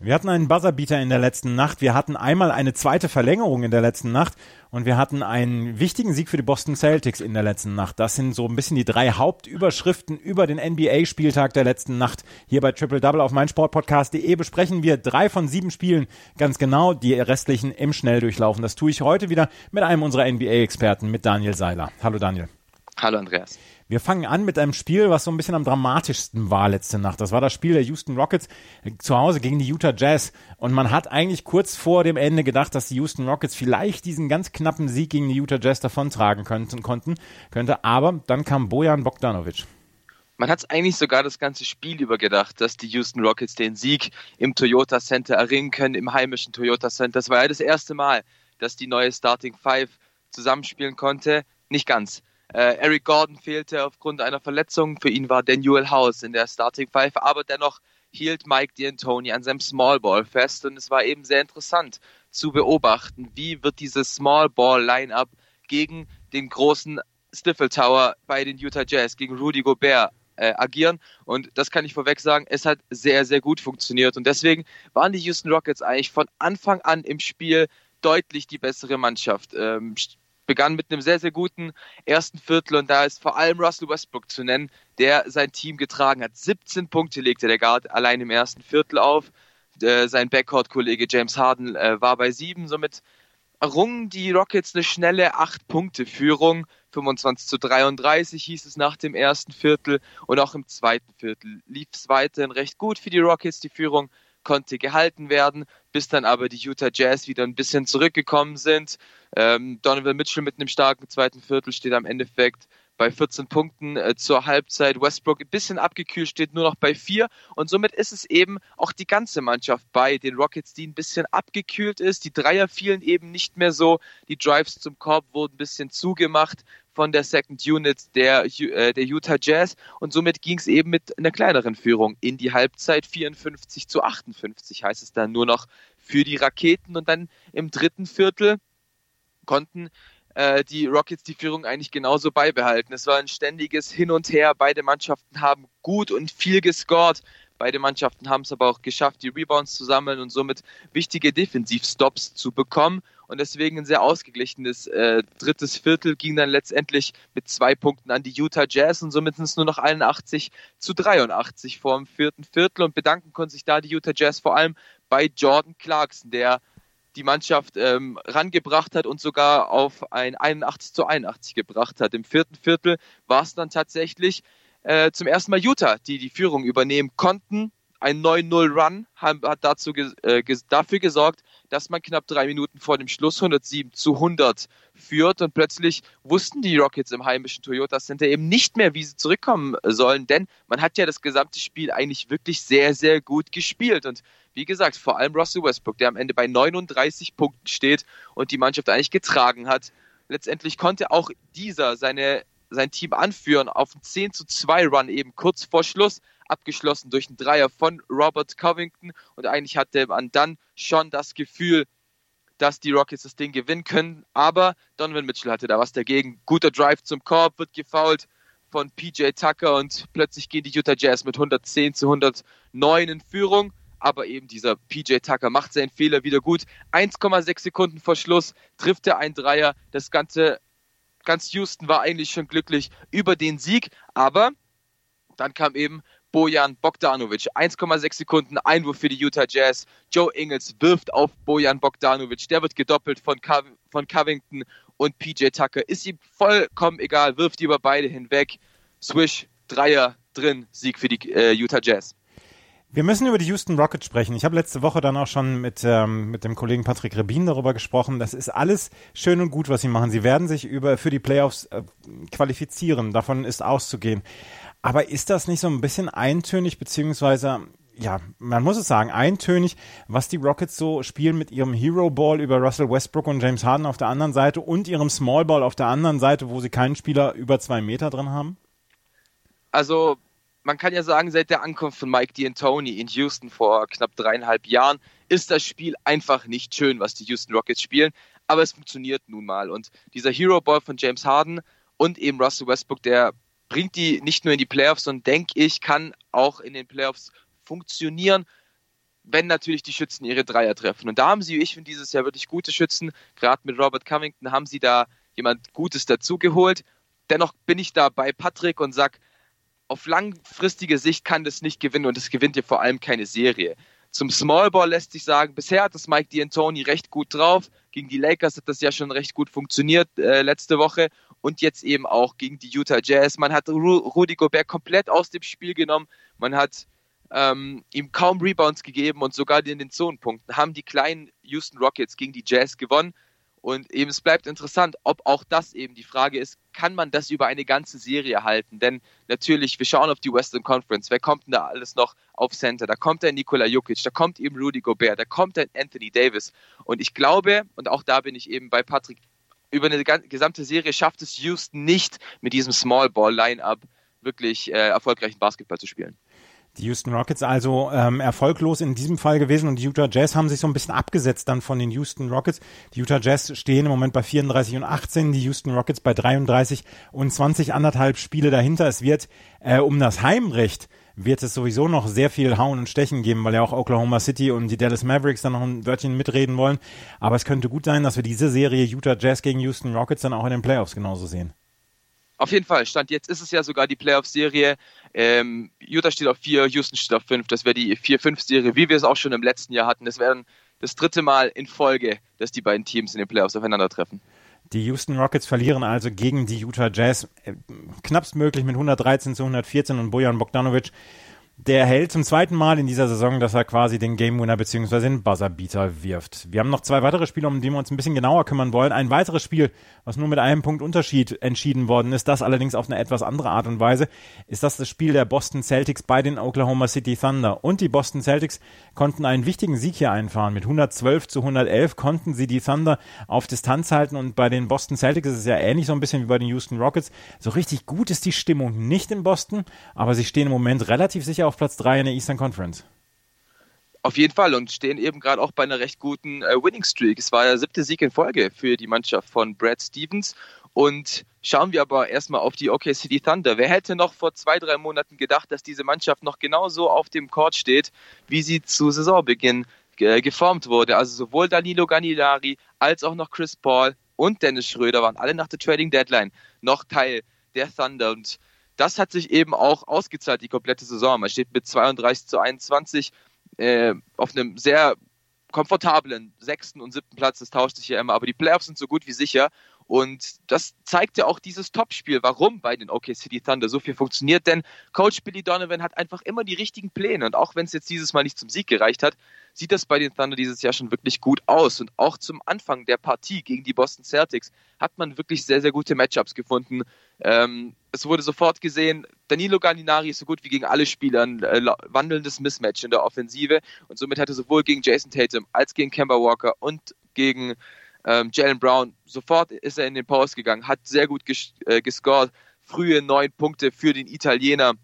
Wir hatten einen Buzzerbeater in der letzten Nacht. Wir hatten einmal eine zweite Verlängerung in der letzten Nacht und wir hatten einen wichtigen Sieg für die Boston Celtics in der letzten Nacht. Das sind so ein bisschen die drei Hauptüberschriften über den NBA-Spieltag der letzten Nacht. Hier bei Triple Double auf meinsportpodcast.de besprechen wir drei von sieben Spielen ganz genau, die restlichen im Schnelldurchlaufen. Das tue ich heute wieder mit einem unserer NBA-Experten, mit Daniel Seiler. Hallo Daniel. Hallo Andreas. Wir fangen an mit einem Spiel, was so ein bisschen am dramatischsten war letzte Nacht. Das war das Spiel der Houston Rockets äh, zu Hause gegen die Utah Jazz. Und man hat eigentlich kurz vor dem Ende gedacht, dass die Houston Rockets vielleicht diesen ganz knappen Sieg gegen die Utah Jazz davontragen könnten, konnten, könnte. Aber dann kam Bojan Bogdanovic. Man hat es eigentlich sogar das ganze Spiel über gedacht, dass die Houston Rockets den Sieg im Toyota Center erringen können, im heimischen Toyota Center. Das war ja das erste Mal, dass die neue Starting Five zusammenspielen konnte. Nicht ganz. Äh, Eric Gordon fehlte aufgrund einer Verletzung. Für ihn war Daniel House in der Starting Five, aber dennoch hielt Mike D'Antoni an seinem Small Ball fest und es war eben sehr interessant zu beobachten, wie wird dieses Small Ball Lineup gegen den großen Stifle Tower bei den Utah Jazz, gegen Rudy Gobert äh, agieren. Und das kann ich vorweg sagen, es hat sehr, sehr gut funktioniert. Und deswegen waren die Houston Rockets eigentlich von Anfang an im Spiel deutlich die bessere Mannschaft. Ähm, begann mit einem sehr, sehr guten ersten Viertel und da ist vor allem Russell Westbrook zu nennen, der sein Team getragen hat. 17 Punkte legte der Guard allein im ersten Viertel auf. Äh, sein Backcourt-Kollege James Harden äh, war bei sieben, somit errungen die Rockets eine schnelle 8-Punkte-Führung. 25 zu 33 hieß es nach dem ersten Viertel und auch im zweiten Viertel lief es weiterhin recht gut für die Rockets. Die Führung konnte gehalten werden, bis dann aber die Utah Jazz wieder ein bisschen zurückgekommen sind. Ähm, Donovan Mitchell mit einem starken zweiten Viertel steht am Endeffekt bei 14 Punkten äh, zur Halbzeit. Westbrook ein bisschen abgekühlt, steht nur noch bei 4. Und somit ist es eben auch die ganze Mannschaft bei den Rockets, die ein bisschen abgekühlt ist. Die Dreier fielen eben nicht mehr so. Die Drives zum Korb wurden ein bisschen zugemacht von der Second Unit der, äh, der Utah Jazz und somit ging es eben mit einer kleineren Führung in die Halbzeit 54 zu 58 heißt es dann nur noch für die Raketen und dann im dritten Viertel konnten äh, die Rockets die Führung eigentlich genauso beibehalten. Es war ein ständiges Hin und Her. Beide Mannschaften haben gut und viel gescored. Beide Mannschaften haben es aber auch geschafft, die Rebounds zu sammeln und somit wichtige Defensivstops zu bekommen. Und deswegen ein sehr ausgeglichenes äh, drittes Viertel ging dann letztendlich mit zwei Punkten an die Utah Jazz und somit sind es nur noch 81 zu 83 vor dem vierten Viertel. Und bedanken konnten sich da die Utah Jazz vor allem bei Jordan Clarkson, der die Mannschaft ähm, rangebracht hat und sogar auf ein 81 zu 81 gebracht hat. Im vierten Viertel war es dann tatsächlich äh, zum ersten Mal Utah, die die Führung übernehmen konnten. Ein 9-0-Run hat dazu, äh, dafür gesorgt, dass man knapp drei Minuten vor dem Schluss 107 zu 100 führt. Und plötzlich wussten die Rockets im heimischen Toyota Center eben nicht mehr, wie sie zurückkommen sollen, denn man hat ja das gesamte Spiel eigentlich wirklich sehr, sehr gut gespielt. Und wie gesagt, vor allem Russell Westbrook, der am Ende bei 39 Punkten steht und die Mannschaft eigentlich getragen hat. Letztendlich konnte auch dieser seine sein Team anführen auf einen 10 zu 2 Run eben kurz vor Schluss, abgeschlossen durch einen Dreier von Robert Covington und eigentlich hatte man dann schon das Gefühl, dass die Rockets das Ding gewinnen können, aber Donovan Mitchell hatte da was dagegen. Guter Drive zum Korb, wird gefoult von PJ Tucker und plötzlich gehen die Utah Jazz mit 110 zu 109 in Führung. Aber eben dieser PJ Tucker macht seinen Fehler wieder gut. 1,6 Sekunden vor Schluss trifft er einen Dreier. Das Ganze ganz Houston war eigentlich schon glücklich über den Sieg, aber dann kam eben Bojan Bogdanovic. 1,6 Sekunden Einwurf für die Utah Jazz. Joe Ingles wirft auf Bojan Bogdanovic. Der wird gedoppelt von, Co von Covington und PJ Tucker. Ist ihm vollkommen egal, wirft die über beide hinweg. Swish, Dreier drin, Sieg für die äh, Utah Jazz. Wir müssen über die Houston Rockets sprechen. Ich habe letzte Woche dann auch schon mit, ähm, mit dem Kollegen Patrick Rebin darüber gesprochen. Das ist alles schön und gut, was sie machen. Sie werden sich über, für die Playoffs äh, qualifizieren. Davon ist auszugehen. Aber ist das nicht so ein bisschen eintönig, beziehungsweise, ja, man muss es sagen, eintönig, was die Rockets so spielen mit ihrem Hero Ball über Russell Westbrook und James Harden auf der anderen Seite und ihrem Small Ball auf der anderen Seite, wo sie keinen Spieler über zwei Meter drin haben? Also man kann ja sagen, seit der Ankunft von Mike D'Antoni in Houston vor knapp dreieinhalb Jahren ist das Spiel einfach nicht schön, was die Houston Rockets spielen, aber es funktioniert nun mal. Und dieser Hero Ball von James Harden und eben Russell Westbrook, der bringt die nicht nur in die Playoffs, sondern denke ich, kann auch in den Playoffs funktionieren, wenn natürlich die Schützen ihre Dreier treffen. Und da haben sie, ich finde, dieses Jahr wirklich gute Schützen. Gerade mit Robert Covington haben sie da jemand Gutes dazugeholt. Dennoch bin ich da bei Patrick und sag, auf langfristige Sicht kann das nicht gewinnen und es gewinnt hier vor allem keine Serie. Zum Small Ball lässt sich sagen, bisher hat das Mike D'Antoni recht gut drauf. Gegen die Lakers hat das ja schon recht gut funktioniert äh, letzte Woche und jetzt eben auch gegen die Utah Jazz. Man hat Ru Rudy Gobert komplett aus dem Spiel genommen. Man hat ähm, ihm kaum Rebounds gegeben und sogar in den Zonenpunkten haben die kleinen Houston Rockets gegen die Jazz gewonnen. Und eben es bleibt interessant, ob auch das eben die Frage ist, kann man das über eine ganze Serie halten? Denn natürlich, wir schauen auf die Western Conference. Wer kommt denn da alles noch auf Center? Da kommt ein Nikola Jokic, da kommt eben Rudy Gobert, da kommt ein Anthony Davis. Und ich glaube, und auch da bin ich eben bei Patrick, über eine gesamte Serie schafft es Houston nicht, mit diesem Small Ball Line-Up wirklich äh, erfolgreichen Basketball zu spielen. Die Houston Rockets also ähm, erfolglos in diesem Fall gewesen und die Utah Jazz haben sich so ein bisschen abgesetzt dann von den Houston Rockets. Die Utah Jazz stehen im Moment bei 34 und 18, die Houston Rockets bei 33 und 20, anderthalb Spiele dahinter. Es wird äh, um das Heimrecht wird es sowieso noch sehr viel Hauen und Stechen geben, weil ja auch Oklahoma City und die Dallas Mavericks dann noch ein Wörtchen mitreden wollen. Aber es könnte gut sein, dass wir diese Serie Utah Jazz gegen Houston Rockets dann auch in den Playoffs genauso sehen. Auf jeden Fall, Stand jetzt ist es ja sogar die Playoff-Serie. Ähm, Utah steht auf 4, Houston steht auf 5. Das wäre die 4-5-Serie, wie wir es auch schon im letzten Jahr hatten. Das wäre das dritte Mal in Folge, dass die beiden Teams in den Playoffs aufeinandertreffen. Die Houston Rockets verlieren also gegen die Utah Jazz äh, knappstmöglich mit 113 zu 114 und Bojan Bogdanovic der hält zum zweiten Mal in dieser Saison, dass er quasi den Game Winner bzw. den Buzzerbeater wirft. Wir haben noch zwei weitere Spiele, um die wir uns ein bisschen genauer kümmern wollen. Ein weiteres Spiel, was nur mit einem Punkt Unterschied entschieden worden ist, das allerdings auf eine etwas andere Art und Weise, ist das das Spiel der Boston Celtics bei den Oklahoma City Thunder. Und die Boston Celtics konnten einen wichtigen Sieg hier einfahren. Mit 112 zu 111 konnten sie die Thunder auf Distanz halten und bei den Boston Celtics ist es ja ähnlich so ein bisschen wie bei den Houston Rockets. So richtig gut ist die Stimmung nicht in Boston, aber sie stehen im Moment relativ sicher auf Platz 3 in der Eastern Conference. Auf jeden Fall und stehen eben gerade auch bei einer recht guten äh, Winning Streak. Es war der siebte Sieg in Folge für die Mannschaft von Brad Stevens. Und schauen wir aber erstmal auf die OK City Thunder. Wer hätte noch vor zwei, drei Monaten gedacht, dass diese Mannschaft noch genauso auf dem Court steht, wie sie zu Saisonbeginn äh, geformt wurde? Also sowohl Danilo Ganilari als auch noch Chris Paul und Dennis Schröder waren alle nach der Trading Deadline noch Teil der Thunder. Und das hat sich eben auch ausgezahlt, die komplette Saison. Man steht mit 32 zu 21 äh, auf einem sehr komfortablen sechsten und siebten Platz. Das tauscht sich ja immer, aber die Playoffs sind so gut wie sicher. Und das zeigt ja auch dieses Topspiel, warum bei den OK City Thunder so viel funktioniert. Denn Coach Billy Donovan hat einfach immer die richtigen Pläne. Und auch wenn es jetzt dieses Mal nicht zum Sieg gereicht hat, sieht das bei den Thunder dieses Jahr schon wirklich gut aus. Und auch zum Anfang der Partie gegen die Boston Celtics hat man wirklich sehr, sehr gute Matchups gefunden. Ähm, es wurde sofort gesehen, Danilo Gallinari ist so gut wie gegen alle Spieler ein äh, wandelndes Mismatch in der Offensive. Und somit hatte sowohl gegen Jason Tatum als gegen Kemba Walker und gegen ähm, Jalen Brown, sofort ist er in den Post gegangen, hat sehr gut ges äh, gescored, frühe neun Punkte für den Italiener.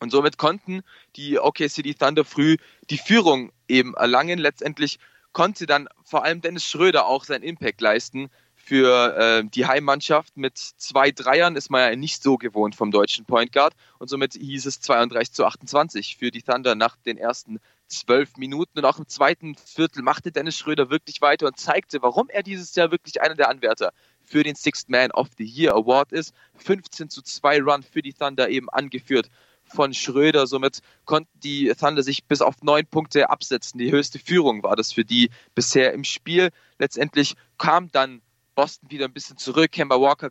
Und somit konnten die OK City Thunder früh die Führung eben erlangen. Letztendlich konnte dann vor allem Dennis Schröder auch seinen Impact leisten für äh, die Heimmannschaft. Mit zwei Dreiern ist man ja nicht so gewohnt vom deutschen Point Guard. Und somit hieß es 32 zu 28 für die Thunder nach den ersten zwölf Minuten und auch im zweiten Viertel machte Dennis Schröder wirklich weiter und zeigte, warum er dieses Jahr wirklich einer der Anwärter für den Sixth Man of the Year Award ist. 15 zu 2 Run für die Thunder eben angeführt von Schröder. Somit konnten die Thunder sich bis auf neun Punkte absetzen. Die höchste Führung war das für die bisher im Spiel. Letztendlich kam dann Boston wieder ein bisschen zurück. Kemba Walker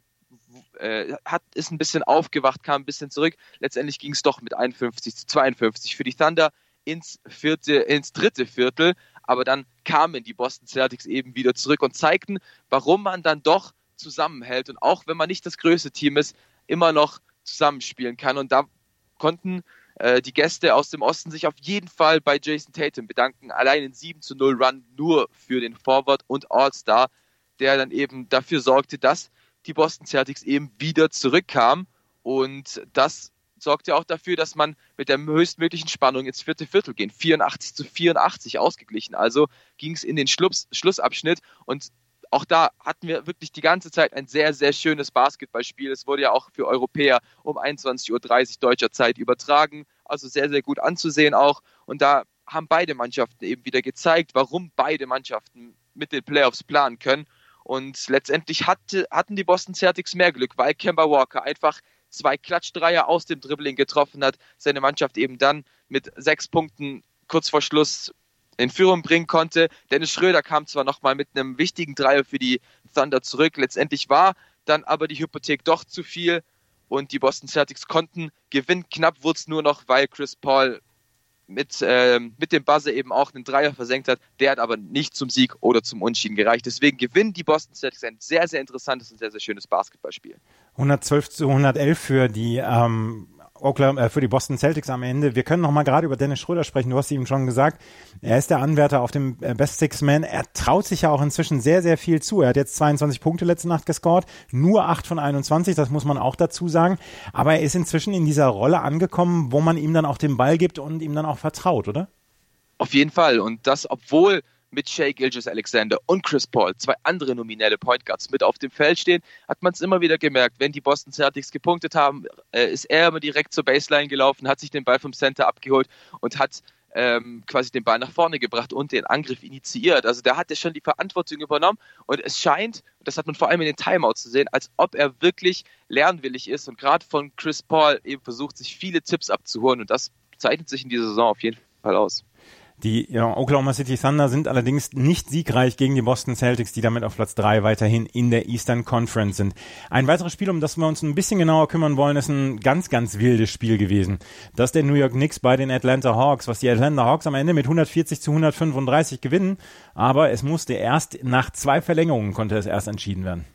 äh, hat, ist ein bisschen aufgewacht, kam ein bisschen zurück. Letztendlich ging es doch mit 51 zu 52 für die Thunder ins, vierte, ins dritte Viertel, aber dann kamen die Boston Celtics eben wieder zurück und zeigten, warum man dann doch zusammenhält und auch wenn man nicht das größte Team ist, immer noch zusammenspielen kann. Und da konnten äh, die Gäste aus dem Osten sich auf jeden Fall bei Jason Tatum bedanken. Allein in 7 zu 0 Run nur für den Forward und All-Star, der dann eben dafür sorgte, dass die Boston Celtics eben wieder zurückkamen. Und das sorgt ja auch dafür, dass man mit der höchstmöglichen Spannung ins vierte Viertel geht. 84 zu 84 ausgeglichen. Also ging es in den Schluss, Schlussabschnitt und auch da hatten wir wirklich die ganze Zeit ein sehr, sehr schönes Basketballspiel. Es wurde ja auch für Europäer um 21.30 Uhr deutscher Zeit übertragen. Also sehr, sehr gut anzusehen auch. Und da haben beide Mannschaften eben wieder gezeigt, warum beide Mannschaften mit den Playoffs planen können. Und letztendlich hatte, hatten die Boston Celtics mehr Glück, weil Kemba Walker einfach zwei Klatschdreier aus dem Dribbling getroffen hat, seine Mannschaft eben dann mit sechs Punkten kurz vor Schluss in Führung bringen konnte. Dennis Schröder kam zwar nochmal mit einem wichtigen Dreier für die Thunder zurück, letztendlich war dann aber die Hypothek doch zu viel und die Boston Celtics konnten gewinnen. Knapp wurde es nur noch, weil Chris Paul mit, äh, mit dem Buzzer eben auch einen Dreier versenkt hat. Der hat aber nicht zum Sieg oder zum Unschieden gereicht. Deswegen gewinnen die Boston Celtics ein sehr, sehr interessantes und sehr, sehr schönes Basketballspiel. 112 zu 111 für die ähm, Oklahoma, äh, für die Boston Celtics am Ende. Wir können noch mal gerade über Dennis Schröder sprechen. Du hast ihm schon gesagt, er ist der Anwärter auf dem äh, Best Six Man. Er traut sich ja auch inzwischen sehr, sehr viel zu. Er hat jetzt 22 Punkte letzte Nacht gescored, nur 8 von 21, das muss man auch dazu sagen. Aber er ist inzwischen in dieser Rolle angekommen, wo man ihm dann auch den Ball gibt und ihm dann auch vertraut, oder? Auf jeden Fall. Und das, obwohl mit Shea Gilgis Alexander und Chris Paul, zwei andere nominelle Point Guards, mit auf dem Feld stehen, hat man es immer wieder gemerkt. Wenn die Boston Celtics gepunktet haben, äh, ist er immer direkt zur Baseline gelaufen, hat sich den Ball vom Center abgeholt und hat ähm, quasi den Ball nach vorne gebracht und den Angriff initiiert. Also der hatte schon die Verantwortung übernommen und es scheint, das hat man vor allem in den Timeouts zu sehen, als ob er wirklich lernwillig ist und gerade von Chris Paul eben versucht, sich viele Tipps abzuholen und das zeichnet sich in dieser Saison auf jeden Fall aus. Die ja, Oklahoma City Thunder sind allerdings nicht siegreich gegen die Boston Celtics, die damit auf Platz drei weiterhin in der Eastern Conference sind. Ein weiteres Spiel, um das wir uns ein bisschen genauer kümmern wollen, ist ein ganz, ganz wildes Spiel gewesen. Das der New York Knicks bei den Atlanta Hawks, was die Atlanta Hawks am Ende mit 140 zu 135 gewinnen, aber es musste erst nach zwei Verlängerungen konnte es erst entschieden werden.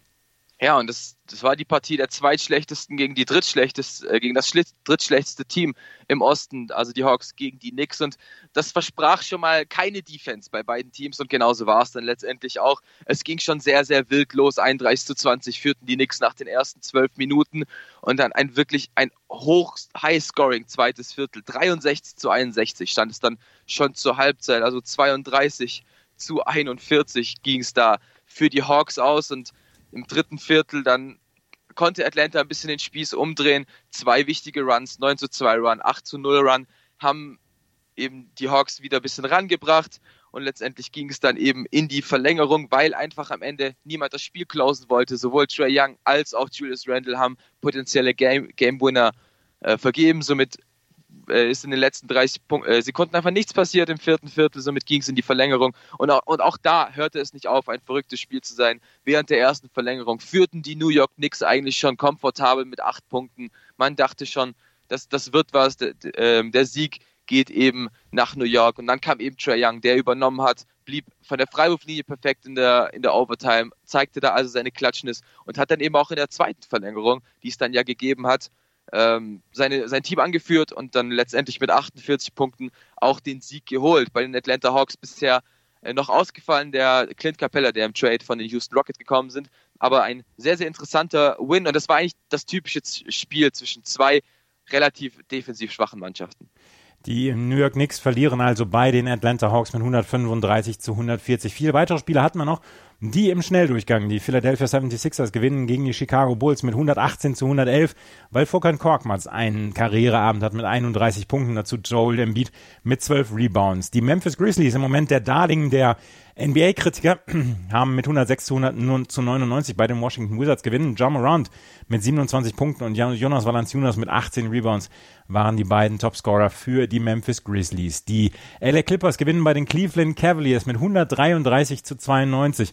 Ja, und das, das war die Partie der zweitschlechtesten gegen die drittschlechteste, äh, gegen das drittschlechteste Team im Osten, also die Hawks gegen die Knicks. Und das versprach schon mal keine Defense bei beiden Teams und genauso war es dann letztendlich auch. Es ging schon sehr, sehr wild los. 31 zu 20 führten die Knicks nach den ersten zwölf Minuten und dann ein wirklich ein hoch High-Scoring zweites Viertel. 63 zu 61 stand es dann schon zur Halbzeit, also 32 zu 41 ging es da für die Hawks aus und im dritten Viertel dann konnte Atlanta ein bisschen den Spieß umdrehen. Zwei wichtige Runs, 9 zu 2 Run, 8 zu 0 Run, haben eben die Hawks wieder ein bisschen rangebracht und letztendlich ging es dann eben in die Verlängerung, weil einfach am Ende niemand das Spiel closen wollte. Sowohl Trey Young als auch Julius Randle haben potenzielle Game, Game Winner äh, vergeben. Somit äh, ist in den letzten 30 Punk äh, Sekunden einfach nichts passiert im vierten Viertel, somit ging es in die Verlängerung. Und auch, und auch da hörte es nicht auf, ein verrücktes Spiel zu sein. Während der ersten Verlängerung führten die New York Knicks eigentlich schon komfortabel mit acht Punkten. Man dachte schon, das, das wird was, der, ähm, der Sieg geht eben nach New York. Und dann kam eben Trey Young, der übernommen hat, blieb von der Freiwurflinie perfekt in der, in der Overtime, zeigte da also seine Klatschnis und hat dann eben auch in der zweiten Verlängerung, die es dann ja gegeben hat, ähm, seine, sein Team angeführt und dann letztendlich mit 48 Punkten auch den Sieg geholt. Bei den Atlanta Hawks bisher äh, noch ausgefallen der Clint Capella, der im Trade von den Houston Rockets gekommen sind. Aber ein sehr, sehr interessanter Win und das war eigentlich das typische Spiel zwischen zwei relativ defensiv schwachen Mannschaften. Die New York Knicks verlieren also bei den Atlanta Hawks mit 135 zu 140. Viele weitere Spiele hatten wir noch. Die im Schnelldurchgang, die Philadelphia 76ers gewinnen gegen die Chicago Bulls mit 118 zu 111, weil Furkan Korkmaz einen Karriereabend hat mit 31 Punkten, dazu Joel Embiid mit 12 Rebounds. Die Memphis Grizzlies im Moment der Darling der NBA-Kritiker haben mit 106 zu, 100, zu 99 bei den Washington Wizards gewinnen. John Morant mit 27 Punkten und Jonas Valanciunas mit 18 Rebounds waren die beiden Topscorer für die Memphis Grizzlies. Die LA Clippers gewinnen bei den Cleveland Cavaliers mit 133 zu 92.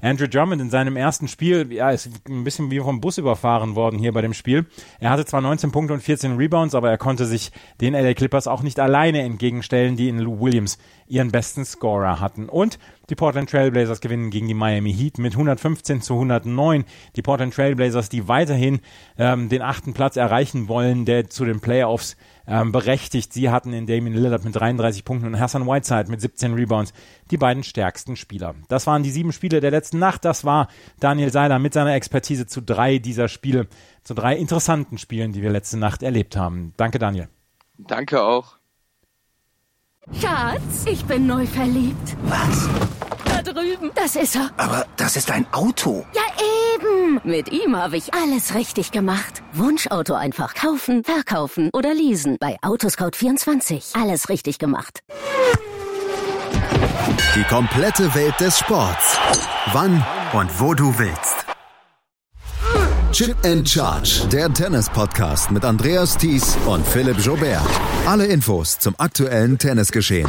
Andrew Drummond in seinem ersten Spiel, ja, ist ein bisschen wie vom Bus überfahren worden hier bei dem Spiel. Er hatte zwar 19 Punkte und 14 Rebounds, aber er konnte sich den LA Clippers auch nicht alleine entgegenstellen, die in Lou Williams ihren besten Scorer hatten. Und die Portland Trailblazers gewinnen gegen die Miami Heat mit 115 zu 109. Die Portland Trailblazers, die weiterhin ähm, den achten Platz erreichen wollen, der zu den Playoffs ähm, berechtigt. Sie hatten in Damien Lillard mit 33 Punkten und Hassan Whiteside mit 17 Rebounds die beiden stärksten Spieler. Das waren die sieben Spiele der letzten Nacht. Das war Daniel Seiler mit seiner Expertise zu drei dieser Spiele, zu drei interessanten Spielen, die wir letzte Nacht erlebt haben. Danke, Daniel. Danke auch. Schatz, ich bin neu verliebt. Was? drüben. Das ist er. Aber das ist ein Auto. Ja, eben. Mit ihm habe ich alles richtig gemacht. Wunschauto einfach kaufen, verkaufen oder leasen. Bei Autoscout24. Alles richtig gemacht. Die komplette Welt des Sports. Wann Und wo du willst. Chip and Charge, der Tennis-Podcast mit Andreas Thies und Philipp Jobert. Alle Infos zum aktuellen Tennisgeschehen.